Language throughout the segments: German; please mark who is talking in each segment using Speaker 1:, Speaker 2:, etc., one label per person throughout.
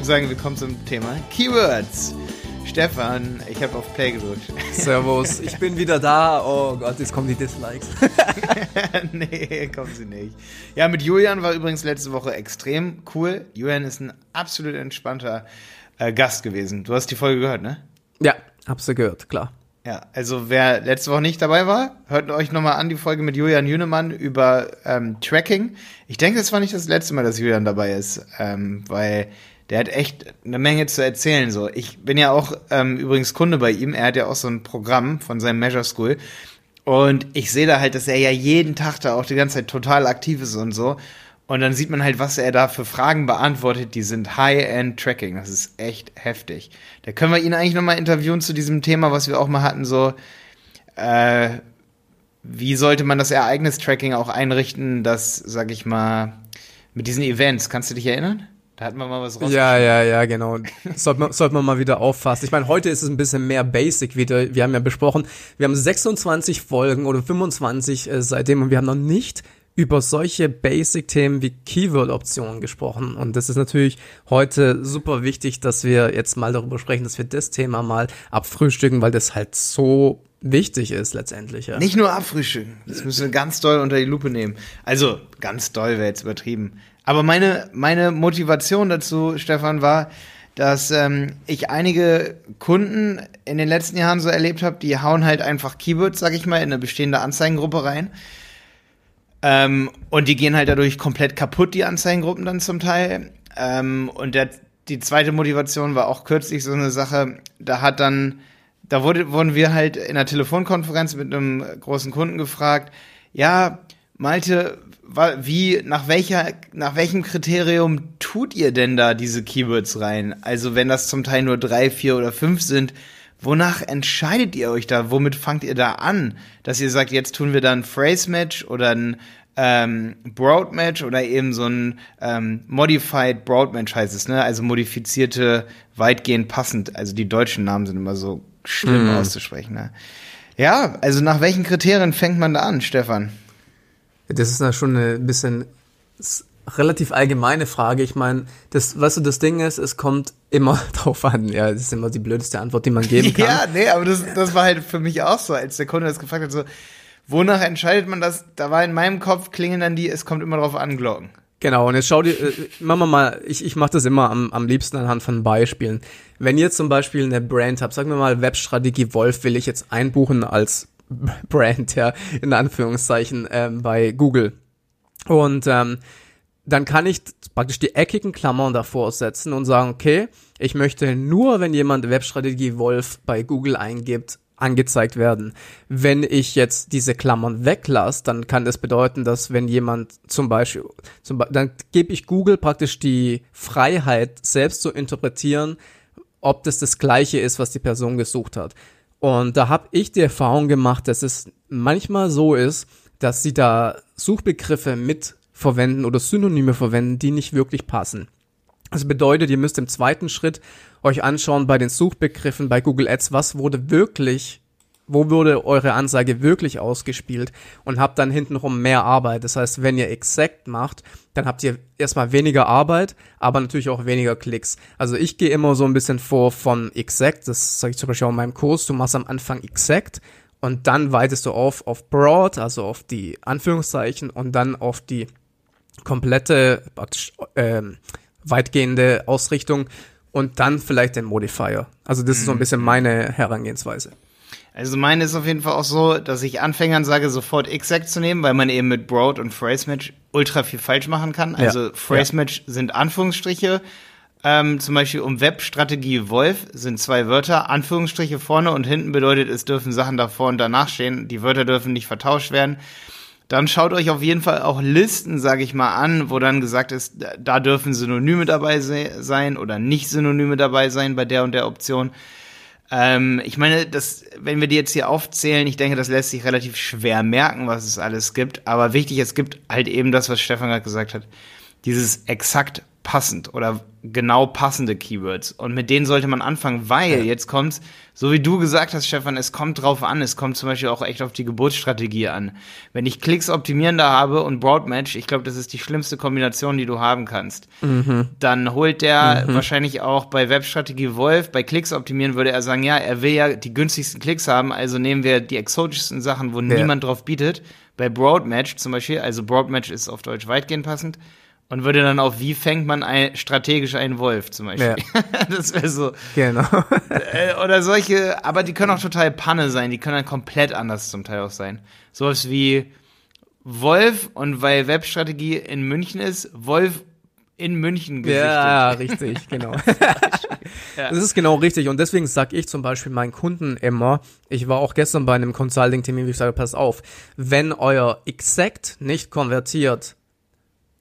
Speaker 1: würde sagen, wir kommen zum Thema Keywords. Stefan, ich habe auf Play gedrückt.
Speaker 2: Servus, ich bin wieder da. Oh Gott, jetzt kommen die Dislikes.
Speaker 1: nee, kommen sie nicht. Ja, mit Julian war übrigens letzte Woche extrem cool. Julian ist ein absolut entspannter äh, Gast gewesen. Du hast die Folge gehört, ne?
Speaker 2: Ja, hab's ja gehört, klar.
Speaker 1: Ja, also wer letzte Woche nicht dabei war, hört euch nochmal an die Folge mit Julian Jünemann über ähm, Tracking. Ich denke, es war nicht das letzte Mal, dass Julian dabei ist, ähm, weil der hat echt eine Menge zu erzählen. So, ich bin ja auch ähm, übrigens Kunde bei ihm. Er hat ja auch so ein Programm von seinem Measure School. Und ich sehe da halt, dass er ja jeden Tag da auch die ganze Zeit total aktiv ist und so. Und dann sieht man halt, was er da für Fragen beantwortet. Die sind High-End-Tracking. Das ist echt heftig. Da können wir ihn eigentlich nochmal interviewen zu diesem Thema, was wir auch mal hatten, so, äh, wie sollte man das Ereignistracking auch einrichten, das, sag ich mal, mit diesen Events, kannst du dich erinnern? Da hatten wir mal was
Speaker 2: raus. Ja, ja, ja, genau. Sollte man, sollte man mal wieder auffassen. Ich meine, heute ist es ein bisschen mehr basic wieder. Wir haben ja besprochen, wir haben 26 Folgen oder 25 äh, seitdem und wir haben noch nicht über solche Basic-Themen wie Keyword-Optionen gesprochen. Und das ist natürlich heute super wichtig, dass wir jetzt mal darüber sprechen, dass wir das Thema mal abfrühstücken, weil das halt so wichtig ist letztendlich. Ja.
Speaker 1: Nicht nur abfrühstücken, das müssen wir ganz doll unter die Lupe nehmen. Also ganz doll wäre jetzt übertrieben. Aber meine, meine Motivation dazu, Stefan, war, dass ähm, ich einige Kunden in den letzten Jahren so erlebt habe, die hauen halt einfach Keywords, sag ich mal, in eine bestehende Anzeigengruppe rein ähm, und die gehen halt dadurch komplett kaputt, die Anzeigengruppen dann zum Teil. Ähm, und der, die zweite Motivation war auch kürzlich so eine Sache, da hat dann, da wurde, wurden wir halt in einer Telefonkonferenz mit einem großen Kunden gefragt, ja, Malte, wie, nach welcher, nach welchem Kriterium tut ihr denn da diese Keywords rein? Also wenn das zum Teil nur drei, vier oder fünf sind, Wonach entscheidet ihr euch da? Womit fangt ihr da an? Dass ihr sagt, jetzt tun wir da ein Phrase-Match oder ein ähm, Broad-Match oder eben so ein ähm, Modified Broad-Match heißt es, ne? Also modifizierte, weitgehend passend. Also die deutschen Namen sind immer so schlimm mm. auszusprechen, ne? Ja, also nach welchen Kriterien fängt man da an, Stefan?
Speaker 2: Das ist ja schon ein bisschen relativ allgemeine Frage. Ich meine, das, weißt du, das Ding ist, es kommt immer drauf an. Ja, das ist immer die blödeste Antwort, die man geben kann.
Speaker 1: ja, nee, aber das, das war halt für mich auch so, als der Kunde das gefragt hat, so, wonach entscheidet man das? Da war in meinem Kopf klingeln dann die, es kommt immer drauf an, Glocken.
Speaker 2: Genau, und jetzt schau dir, äh, machen wir mal, ich, ich mache das immer am, am liebsten anhand von Beispielen. Wenn ihr zum Beispiel eine Brand habt, sagen wir mal Webstrategie Wolf will ich jetzt einbuchen als Brand, ja, in Anführungszeichen, ähm, bei Google. Und ähm, dann kann ich praktisch die eckigen Klammern davor setzen und sagen, okay, ich möchte nur, wenn jemand Webstrategie Wolf bei Google eingibt, angezeigt werden. Wenn ich jetzt diese Klammern weglasse, dann kann das bedeuten, dass wenn jemand zum Beispiel, zum dann gebe ich Google praktisch die Freiheit, selbst zu interpretieren, ob das das gleiche ist, was die Person gesucht hat. Und da habe ich die Erfahrung gemacht, dass es manchmal so ist, dass sie da Suchbegriffe mit verwenden oder Synonyme verwenden, die nicht wirklich passen. Das bedeutet, ihr müsst im zweiten Schritt euch anschauen bei den Suchbegriffen bei Google Ads, was wurde wirklich, wo wurde eure Anzeige wirklich ausgespielt und habt dann hintenrum mehr Arbeit. Das heißt, wenn ihr Exact macht, dann habt ihr erstmal weniger Arbeit, aber natürlich auch weniger Klicks. Also ich gehe immer so ein bisschen vor von Exact, das sage ich zum Beispiel auch in meinem Kurs, du machst am Anfang Exact und dann weitest du auf auf Broad, also auf die Anführungszeichen und dann auf die komplette, praktisch ähm, weitgehende Ausrichtung und dann vielleicht den Modifier. Also das ist so ein bisschen mhm. meine Herangehensweise.
Speaker 1: Also meine ist auf jeden Fall auch so, dass ich Anfängern sage, sofort Exact zu nehmen, weil man eben mit Broad und Phrase Match ultra viel falsch machen kann. Also ja. Phrase Match ja. sind Anführungsstriche. Ähm, zum Beispiel um Webstrategie Wolf sind zwei Wörter, Anführungsstriche vorne und hinten bedeutet, es dürfen Sachen davor und danach stehen. Die Wörter dürfen nicht vertauscht werden dann schaut euch auf jeden Fall auch Listen, sage ich mal, an, wo dann gesagt ist, da dürfen Synonyme dabei sein oder nicht Synonyme dabei sein bei der und der Option. Ähm, ich meine, das, wenn wir die jetzt hier aufzählen, ich denke, das lässt sich relativ schwer merken, was es alles gibt. Aber wichtig, es gibt halt eben das, was Stefan gerade gesagt hat. dieses exakt passend oder genau passende Keywords. Und mit denen sollte man anfangen, weil ja. jetzt kommt's, so wie du gesagt hast, Stefan, es kommt drauf an. Es kommt zum Beispiel auch echt auf die Geburtsstrategie an. Wenn ich Klicks optimierender habe und Broadmatch, ich glaube, das ist die schlimmste Kombination, die du haben kannst, mhm. dann holt der mhm. wahrscheinlich auch bei Webstrategie Wolf, bei Klicks optimieren würde er sagen, ja, er will ja die günstigsten Klicks haben, also nehmen wir die exotischsten Sachen, wo ja. niemand drauf bietet. Bei Broadmatch zum Beispiel, also Broadmatch ist auf Deutsch weitgehend passend, und würde dann auf, wie fängt man ein, strategisch einen Wolf zum Beispiel. Ja. das wäre so.
Speaker 2: Genau.
Speaker 1: Äh, oder solche, aber die können auch total Panne sein, die können dann komplett anders zum Teil auch sein. Sowas wie Wolf und weil Webstrategie in München ist, Wolf in München
Speaker 2: gesichtet. Ja, richtig, genau. Das ist genau richtig. Und deswegen sage ich zum Beispiel meinen Kunden immer, ich war auch gestern bei einem Consulting-Termin, wie ich sage, pass auf, wenn euer Exact nicht konvertiert,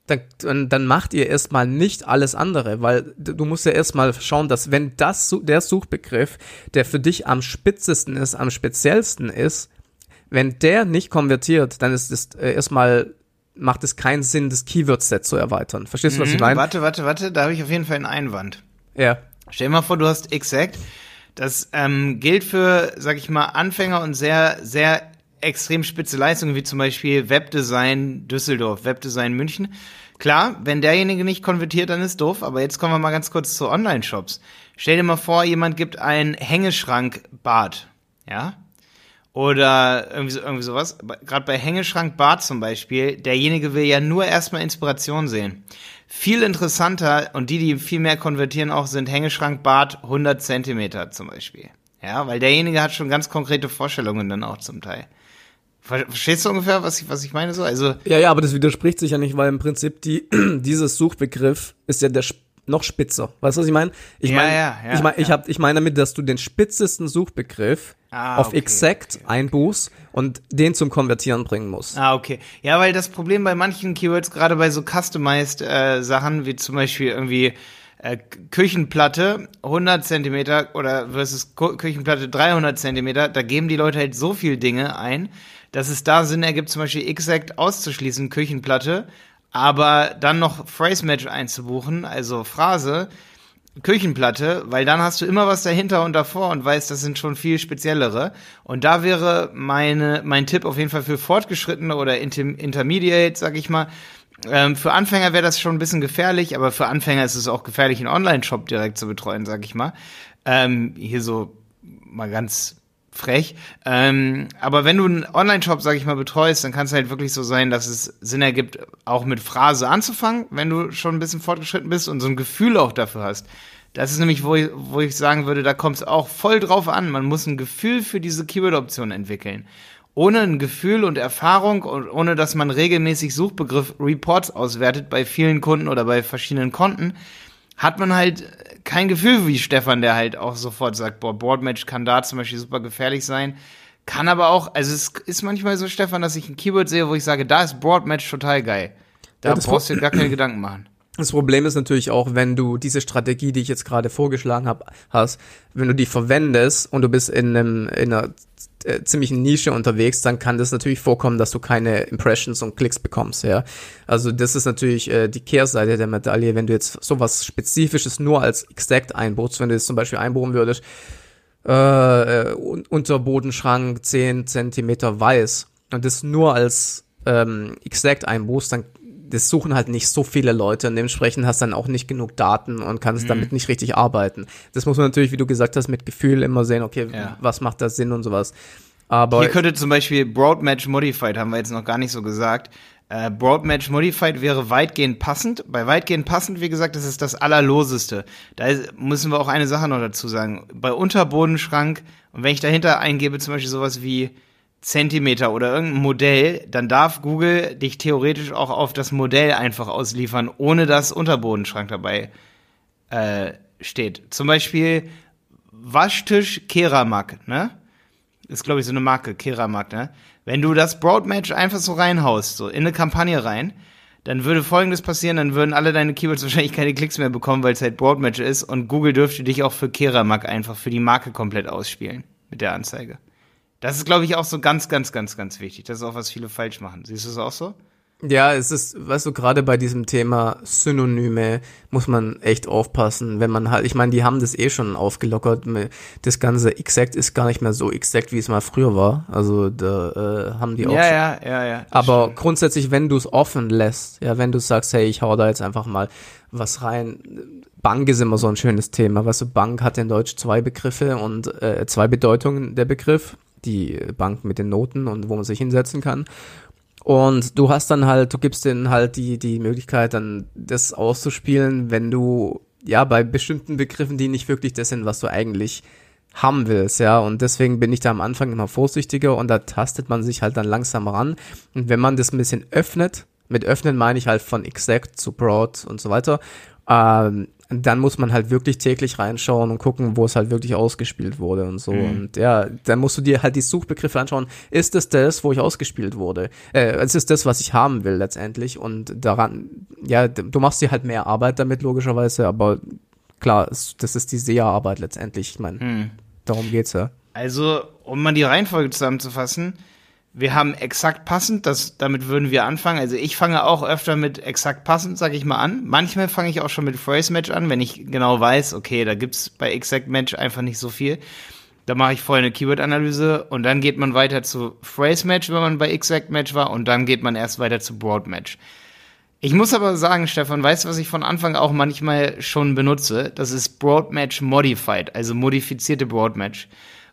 Speaker 2: dann, dann, macht ihr erstmal nicht alles andere, weil du musst ja erstmal schauen, dass wenn das der Suchbegriff, der für dich am spitzesten ist, am speziellsten ist, wenn der nicht konvertiert, dann ist es äh, erstmal macht es keinen Sinn, das Keyword-Set zu erweitern. Verstehst du, was ich mhm, meine?
Speaker 1: Warte, warte, warte, da habe ich auf jeden Fall einen Einwand.
Speaker 2: Ja.
Speaker 1: Stell dir mal vor, du hast Exact. Das ähm, gilt für, sag ich mal, Anfänger und sehr, sehr extrem spitze Leistungen, wie zum Beispiel Webdesign Düsseldorf, Webdesign München. Klar, wenn derjenige nicht konvertiert, dann ist doof, aber jetzt kommen wir mal ganz kurz zu Online-Shops. Stell dir mal vor, jemand gibt ein Hängeschrank-Bad, ja? Oder irgendwie, so, irgendwie sowas. Gerade bei Hängeschrank-Bad zum Beispiel, derjenige will ja nur erstmal Inspiration sehen. Viel interessanter und die, die viel mehr konvertieren auch, sind Hängeschrank-Bad 100 Zentimeter zum Beispiel. Ja, weil derjenige hat schon ganz konkrete Vorstellungen dann auch zum Teil. Verstehst du ungefähr, was ich, was ich meine so? Also
Speaker 2: ja, ja, aber das widerspricht sich ja nicht, weil im Prinzip die, dieses Suchbegriff ist ja der noch spitzer. Weißt du, was ich meine? Ich meine, ja, ja, ja, ich meine, ich habe, ich meine damit, dass du den spitzesten Suchbegriff ah, auf okay, Exact okay. einbuchst und den zum Konvertieren bringen musst.
Speaker 1: Ah, okay. Ja, weil das Problem bei manchen Keywords, gerade bei so customized äh, Sachen, wie zum Beispiel irgendwie äh, Küchenplatte 100 Zentimeter oder versus Küchenplatte 300 Zentimeter, da geben die Leute halt so viel Dinge ein, dass es da Sinn ergibt, zum Beispiel Exact auszuschließen, Küchenplatte, aber dann noch Phrase Match einzubuchen, also Phrase, Küchenplatte, weil dann hast du immer was dahinter und davor und weißt, das sind schon viel speziellere. Und da wäre meine, mein Tipp auf jeden Fall für Fortgeschrittene oder Inter Intermediate, sag ich mal. Ähm, für Anfänger wäre das schon ein bisschen gefährlich, aber für Anfänger ist es auch gefährlich, einen Online-Shop direkt zu betreuen, sag ich mal. Ähm, hier so mal ganz frech. Ähm, aber wenn du einen Online-Shop, sag ich mal, betreust, dann kann es halt wirklich so sein, dass es Sinn ergibt, auch mit Phrase anzufangen, wenn du schon ein bisschen fortgeschritten bist und so ein Gefühl auch dafür hast. Das ist nämlich, wo ich, wo ich sagen würde, da kommt es auch voll drauf an. Man muss ein Gefühl für diese Keyword-Option entwickeln. Ohne ein Gefühl und Erfahrung und ohne dass man regelmäßig Suchbegriff Reports auswertet bei vielen Kunden oder bei verschiedenen Konten, hat man halt kein Gefühl wie Stefan, der halt auch sofort sagt, boah, Boardmatch kann da zum Beispiel super gefährlich sein. Kann aber auch, also es ist manchmal so, Stefan, dass ich ein Keyword sehe, wo ich sage, da ist Boardmatch total geil. Da ja, brauchst du dir gar keine Gedanken machen.
Speaker 2: Das Problem ist natürlich auch, wenn du diese Strategie, die ich jetzt gerade vorgeschlagen habe, hast, wenn du die verwendest und du bist in, einem, in einer äh, ziemlichen Nische unterwegs, dann kann das natürlich vorkommen, dass du keine Impressions und Klicks bekommst, ja. Also das ist natürlich äh, die Kehrseite der Medaille, wenn du jetzt sowas Spezifisches nur als Exact einbuchst, wenn du jetzt zum Beispiel einbuchen würdest, äh, Unterbodenschrank 10 Zentimeter weiß und das nur als ähm, Exact einbuchst, dann das suchen halt nicht so viele Leute und dementsprechend hast dann auch nicht genug Daten und kannst mhm. damit nicht richtig arbeiten. Das muss man natürlich, wie du gesagt hast, mit Gefühl immer sehen, okay, ja. was macht da Sinn und sowas.
Speaker 1: Aber Hier könnte zum Beispiel Broadmatch Modified, haben wir jetzt noch gar nicht so gesagt. Äh, Broadmatch Modified wäre weitgehend passend. Bei weitgehend passend, wie gesagt, das ist das Allerloseste. Da ist, müssen wir auch eine Sache noch dazu sagen. Bei Unterbodenschrank, und wenn ich dahinter eingebe, zum Beispiel sowas wie Zentimeter oder irgendein Modell, dann darf Google dich theoretisch auch auf das Modell einfach ausliefern, ohne dass Unterbodenschrank dabei äh, steht. Zum Beispiel Waschtisch Keramak, ne? Ist, glaube ich, so eine Marke, Keramak, ne? Wenn du das Broadmatch einfach so reinhaust, so in eine Kampagne rein, dann würde folgendes passieren, dann würden alle deine Keywords wahrscheinlich keine Klicks mehr bekommen, weil es halt Broadmatch ist und Google dürfte dich auch für Keramak einfach für die Marke komplett ausspielen mit der Anzeige. Das ist, glaube ich, auch so ganz, ganz, ganz, ganz wichtig. Das ist auch, was viele falsch machen. Siehst du es auch so?
Speaker 2: Ja, es ist, weißt du, gerade bei diesem Thema Synonyme muss man echt aufpassen, wenn man halt, ich meine, die haben das eh schon aufgelockert. Das ganze Exact ist gar nicht mehr so exakt, wie es mal früher war. Also da äh, haben die auch.
Speaker 1: Ja, ja, ja, ja.
Speaker 2: Aber stimmt. grundsätzlich, wenn du es offen lässt, ja, wenn du sagst, hey, ich hau da jetzt einfach mal was rein. Bank ist immer so ein schönes Thema. Weißt du, Bank hat in Deutsch zwei Begriffe und äh, zwei Bedeutungen der Begriff. Die Bank mit den Noten und wo man sich hinsetzen kann. Und du hast dann halt, du gibst denen halt die, die Möglichkeit, dann das auszuspielen, wenn du, ja, bei bestimmten Begriffen, die nicht wirklich das sind, was du eigentlich haben willst, ja. Und deswegen bin ich da am Anfang immer vorsichtiger und da tastet man sich halt dann langsam ran. Und wenn man das ein bisschen öffnet, mit öffnen meine ich halt von exact zu broad und so weiter, ähm, dann muss man halt wirklich täglich reinschauen und gucken, wo es halt wirklich ausgespielt wurde und so. Mhm. Und ja, dann musst du dir halt die Suchbegriffe anschauen. Ist es das, wo ich ausgespielt wurde? Äh, ist es das, was ich haben will letztendlich? Und daran, ja, du machst dir halt mehr Arbeit damit logischerweise, aber klar, das ist die SEA-Arbeit letztendlich. Ich meine, mhm. darum geht's ja.
Speaker 1: Also, um mal die Reihenfolge zusammenzufassen, wir haben exakt passend, das, damit würden wir anfangen. Also ich fange auch öfter mit exakt passend, sag ich mal, an. Manchmal fange ich auch schon mit Phrase Match an, wenn ich genau weiß, okay, da gibt's bei Exact Match einfach nicht so viel. Da mache ich vorher eine Keyword-Analyse und dann geht man weiter zu Phrase Match, wenn man bei Exact Match war, und dann geht man erst weiter zu Broad Match. Ich muss aber sagen, Stefan, weißt du, was ich von Anfang auch manchmal schon benutze? Das ist Broad Match Modified, also modifizierte Broad Match.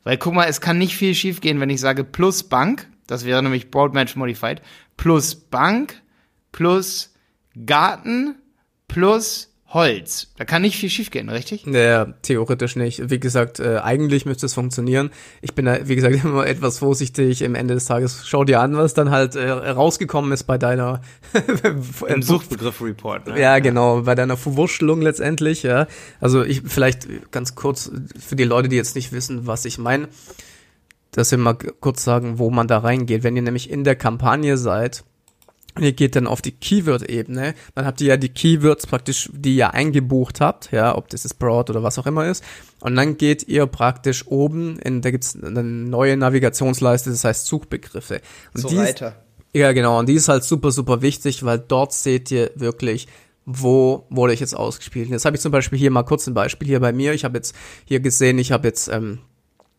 Speaker 1: Weil guck mal, es kann nicht viel schiefgehen, wenn ich sage plus Bank, das wäre nämlich Broadmatch Modified. Plus Bank, plus Garten, plus Holz. Da kann nicht viel schiefgehen, richtig?
Speaker 2: Naja, theoretisch nicht. Wie gesagt, äh, eigentlich müsste es funktionieren. Ich bin da, wie gesagt, immer etwas vorsichtig. Im Ende des Tages schau dir an, was dann halt äh, rausgekommen ist bei deiner
Speaker 1: Im Suchbegriff-Report.
Speaker 2: Ne? Ja, genau, bei deiner Verwurschtelung letztendlich. Ja, also ich vielleicht ganz kurz für die Leute, die jetzt nicht wissen, was ich meine dass wir mal kurz sagen, wo man da reingeht. Wenn ihr nämlich in der Kampagne seid, ihr geht dann auf die Keyword-Ebene, dann habt ihr ja die Keywords praktisch, die ihr eingebucht habt, ja, ob das ist Broad oder was auch immer ist. Und dann geht ihr praktisch oben, in, da gibt's eine neue Navigationsleiste, das heißt Suchbegriffe. Und
Speaker 1: so weiter.
Speaker 2: ja, genau. Und die ist halt super, super wichtig, weil dort seht ihr wirklich, wo wurde ich jetzt ausgespielt. Jetzt habe ich zum Beispiel hier mal kurz ein Beispiel hier bei mir. Ich habe jetzt hier gesehen, ich habe jetzt ähm, äh,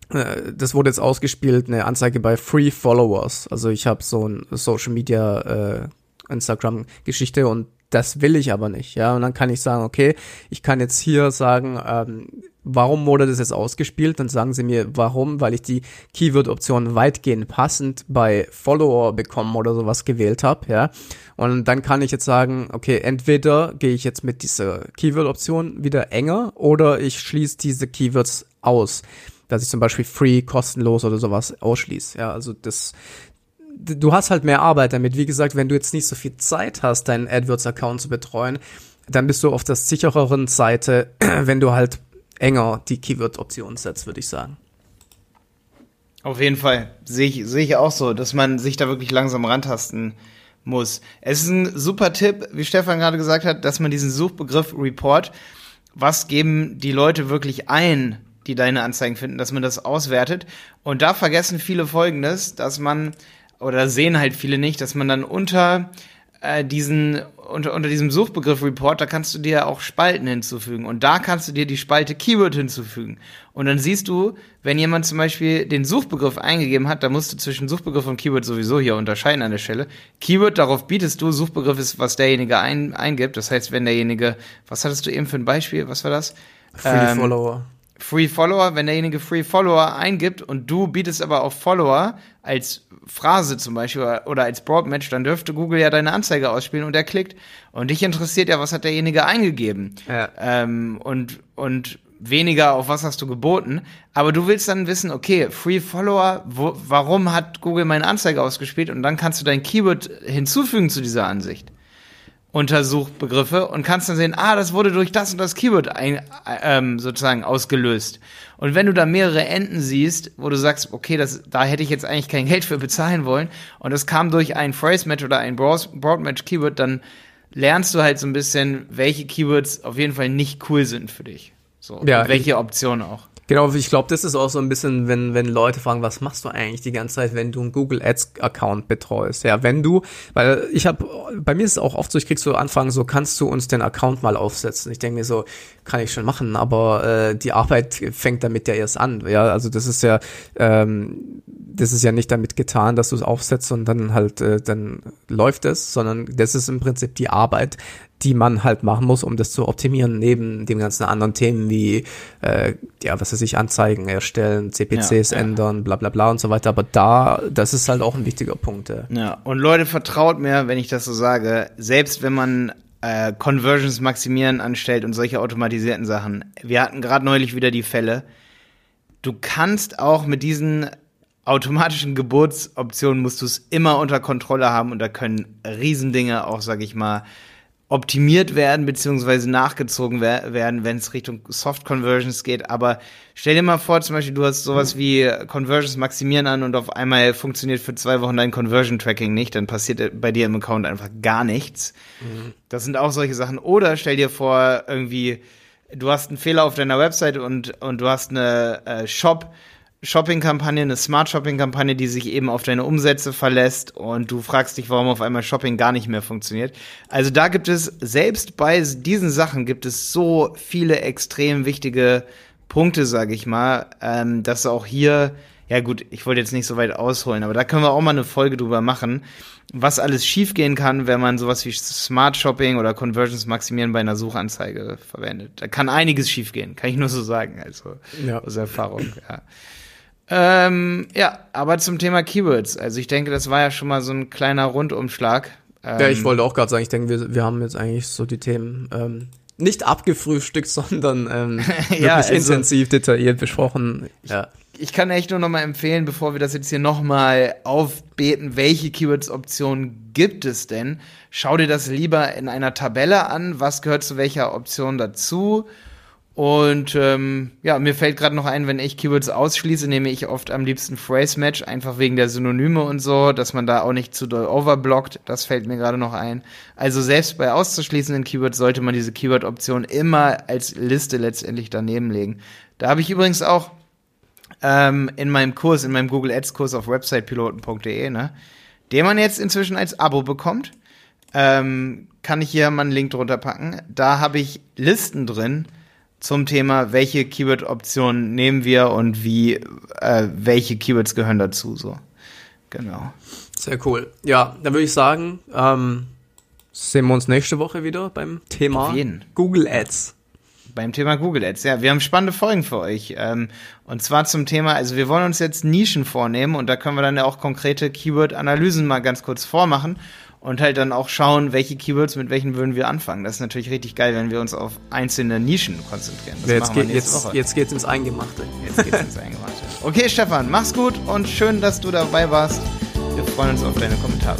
Speaker 2: das wurde jetzt ausgespielt, eine Anzeige bei Free Followers. Also ich habe so ein Social Media äh, Instagram Geschichte und das will ich aber nicht, ja. Und dann kann ich sagen, okay, ich kann jetzt hier sagen, ähm, warum wurde das jetzt ausgespielt? Dann sagen sie mir, warum, weil ich die Keyword-Option weitgehend passend bei Follower bekommen oder sowas gewählt habe, ja. Und dann kann ich jetzt sagen, okay, entweder gehe ich jetzt mit dieser Keyword-Option wieder enger oder ich schließe diese Keywords aus dass ich zum Beispiel free, kostenlos oder sowas ausschließe. Ja, also das, du hast halt mehr Arbeit damit. Wie gesagt, wenn du jetzt nicht so viel Zeit hast, deinen AdWords-Account zu betreuen, dann bist du auf der sichereren Seite, wenn du halt enger die Keyword-Optionen setzt, würde ich sagen.
Speaker 1: Auf jeden Fall. Sehe ich, sehe ich auch so, dass man sich da wirklich langsam rantasten muss. Es ist ein super Tipp, wie Stefan gerade gesagt hat, dass man diesen Suchbegriff Report, was geben die Leute wirklich ein, die deine Anzeigen finden, dass man das auswertet. Und da vergessen viele Folgendes, dass man, oder sehen halt viele nicht, dass man dann unter äh, diesen, unter, unter diesem Suchbegriff Report, da kannst du dir auch Spalten hinzufügen. Und da kannst du dir die Spalte Keyword hinzufügen. Und dann siehst du, wenn jemand zum Beispiel den Suchbegriff eingegeben hat, da musst du zwischen Suchbegriff und Keyword sowieso hier unterscheiden an der Stelle. Keyword, darauf bietest du, Suchbegriff ist, was derjenige ein, eingibt. Das heißt, wenn derjenige, was hattest du eben für ein Beispiel? Was war das?
Speaker 2: Free ähm, Follower.
Speaker 1: Free Follower, wenn derjenige Free Follower eingibt und du bietest aber auf Follower als Phrase zum Beispiel oder als Broadmatch, dann dürfte Google ja deine Anzeige ausspielen und er klickt. Und dich interessiert ja, was hat derjenige eingegeben. Ja. Ähm, und, und weniger auf was hast du geboten. Aber du willst dann wissen, okay, Free Follower, wo, warum hat Google meine Anzeige ausgespielt? Und dann kannst du dein Keyword hinzufügen zu dieser Ansicht. Untersuchbegriffe und kannst dann sehen, ah, das wurde durch das und das Keyword ein, ähm, sozusagen ausgelöst. Und wenn du da mehrere Enden siehst, wo du sagst, okay, das, da hätte ich jetzt eigentlich kein Geld für bezahlen wollen und das kam durch ein Phrase Match oder ein Broad Match Keyword, dann lernst du halt so ein bisschen, welche Keywords auf jeden Fall nicht cool sind für dich. So, ja, welche Optionen auch.
Speaker 2: Genau, ich glaube, das ist auch so ein bisschen, wenn, wenn Leute fragen, was machst du eigentlich die ganze Zeit, wenn du einen Google Ads Account betreust? Ja, wenn du, weil ich habe, bei mir ist es auch oft so, ich krieg so Anfragen, so kannst du uns den Account mal aufsetzen? Ich denke mir so, kann ich schon machen, aber äh, die Arbeit fängt damit ja erst an. Ja, also das ist ja, ähm, das ist ja nicht damit getan, dass du es aufsetzt und dann halt, äh, dann läuft es, sondern das ist im Prinzip die Arbeit, die man halt machen muss, um das zu optimieren, neben den ganzen anderen Themen wie, äh, ja, was weiß ich, Anzeigen erstellen, CPCs ja, ändern, bla bla bla und so weiter. Aber da, das ist halt auch ein wichtiger Punkt. Ja,
Speaker 1: ja. und Leute, vertraut mir, wenn ich das so sage, selbst wenn man äh, Conversions maximieren anstellt und solche automatisierten Sachen. Wir hatten gerade neulich wieder die Fälle. Du kannst auch mit diesen automatischen Geburtsoptionen musst du es immer unter Kontrolle haben und da können Riesendinge auch, sag ich mal, optimiert werden beziehungsweise nachgezogen werden, wenn es Richtung Soft Conversions geht. Aber stell dir mal vor, zum Beispiel, du hast sowas mhm. wie Conversions maximieren an und auf einmal funktioniert für zwei Wochen dein Conversion Tracking nicht, dann passiert bei dir im Account einfach gar nichts. Mhm. Das sind auch solche Sachen. Oder stell dir vor, irgendwie, du hast einen Fehler auf deiner Website und, und du hast eine äh, Shop, Shopping-Kampagne, eine Smart-Shopping-Kampagne, die sich eben auf deine Umsätze verlässt und du fragst dich, warum auf einmal Shopping gar nicht mehr funktioniert. Also da gibt es, selbst bei diesen Sachen gibt es so viele extrem wichtige Punkte, sage ich mal, ähm, dass auch hier, ja gut, ich wollte jetzt nicht so weit ausholen, aber da können wir auch mal eine Folge drüber machen, was alles schiefgehen kann, wenn man sowas wie Smart Shopping oder Conversions maximieren bei einer Suchanzeige verwendet. Da kann einiges schiefgehen, kann ich nur so sagen, also ja. aus Erfahrung, ja. Ähm, ja, aber zum Thema Keywords. Also ich denke, das war ja schon mal so ein kleiner Rundumschlag.
Speaker 2: Ähm, ja, ich wollte auch gerade sagen, ich denke, wir, wir haben jetzt eigentlich so die Themen ähm, nicht abgefrühstückt, sondern ähm, wirklich ja, also, intensiv, detailliert besprochen. Ja.
Speaker 1: Ich kann echt nur noch mal empfehlen, bevor wir das jetzt hier noch mal aufbeten, welche Keywords-Optionen gibt es denn? Schau dir das lieber in einer Tabelle an, was gehört zu welcher Option dazu und ähm, ja, mir fällt gerade noch ein, wenn ich Keywords ausschließe, nehme ich oft am liebsten Phrase Match, einfach wegen der Synonyme und so, dass man da auch nicht zu doll overblockt. Das fällt mir gerade noch ein. Also selbst bei auszuschließenden Keywords sollte man diese Keyword-Option immer als Liste letztendlich daneben legen. Da habe ich übrigens auch ähm, in meinem Kurs, in meinem Google Ads Kurs auf websitepiloten.de, ne, den man jetzt inzwischen als Abo bekommt, ähm, kann ich hier mal einen Link drunter packen. Da habe ich Listen drin zum Thema, welche Keyword-Optionen nehmen wir und wie, äh, welche Keywords gehören dazu, so. Genau.
Speaker 2: Sehr cool. Ja, dann würde ich sagen, ähm, sehen wir uns nächste Woche wieder beim Thema Google Ads.
Speaker 1: Beim Thema Google Ads, ja. Wir haben spannende Folgen für euch. Ähm, und zwar zum Thema, also wir wollen uns jetzt Nischen vornehmen und da können wir dann ja auch konkrete Keyword-Analysen mal ganz kurz vormachen und halt dann auch schauen, welche Keywords, mit welchen würden wir anfangen. Das ist natürlich richtig geil, wenn wir uns auf einzelne Nischen konzentrieren. Das
Speaker 2: jetzt, geht, jetzt, jetzt geht's ins Eingemachte. Jetzt geht's ins
Speaker 1: Eingemachte. Okay, Stefan, mach's gut und schön, dass du dabei warst. Wir freuen uns auf deine Kommentare.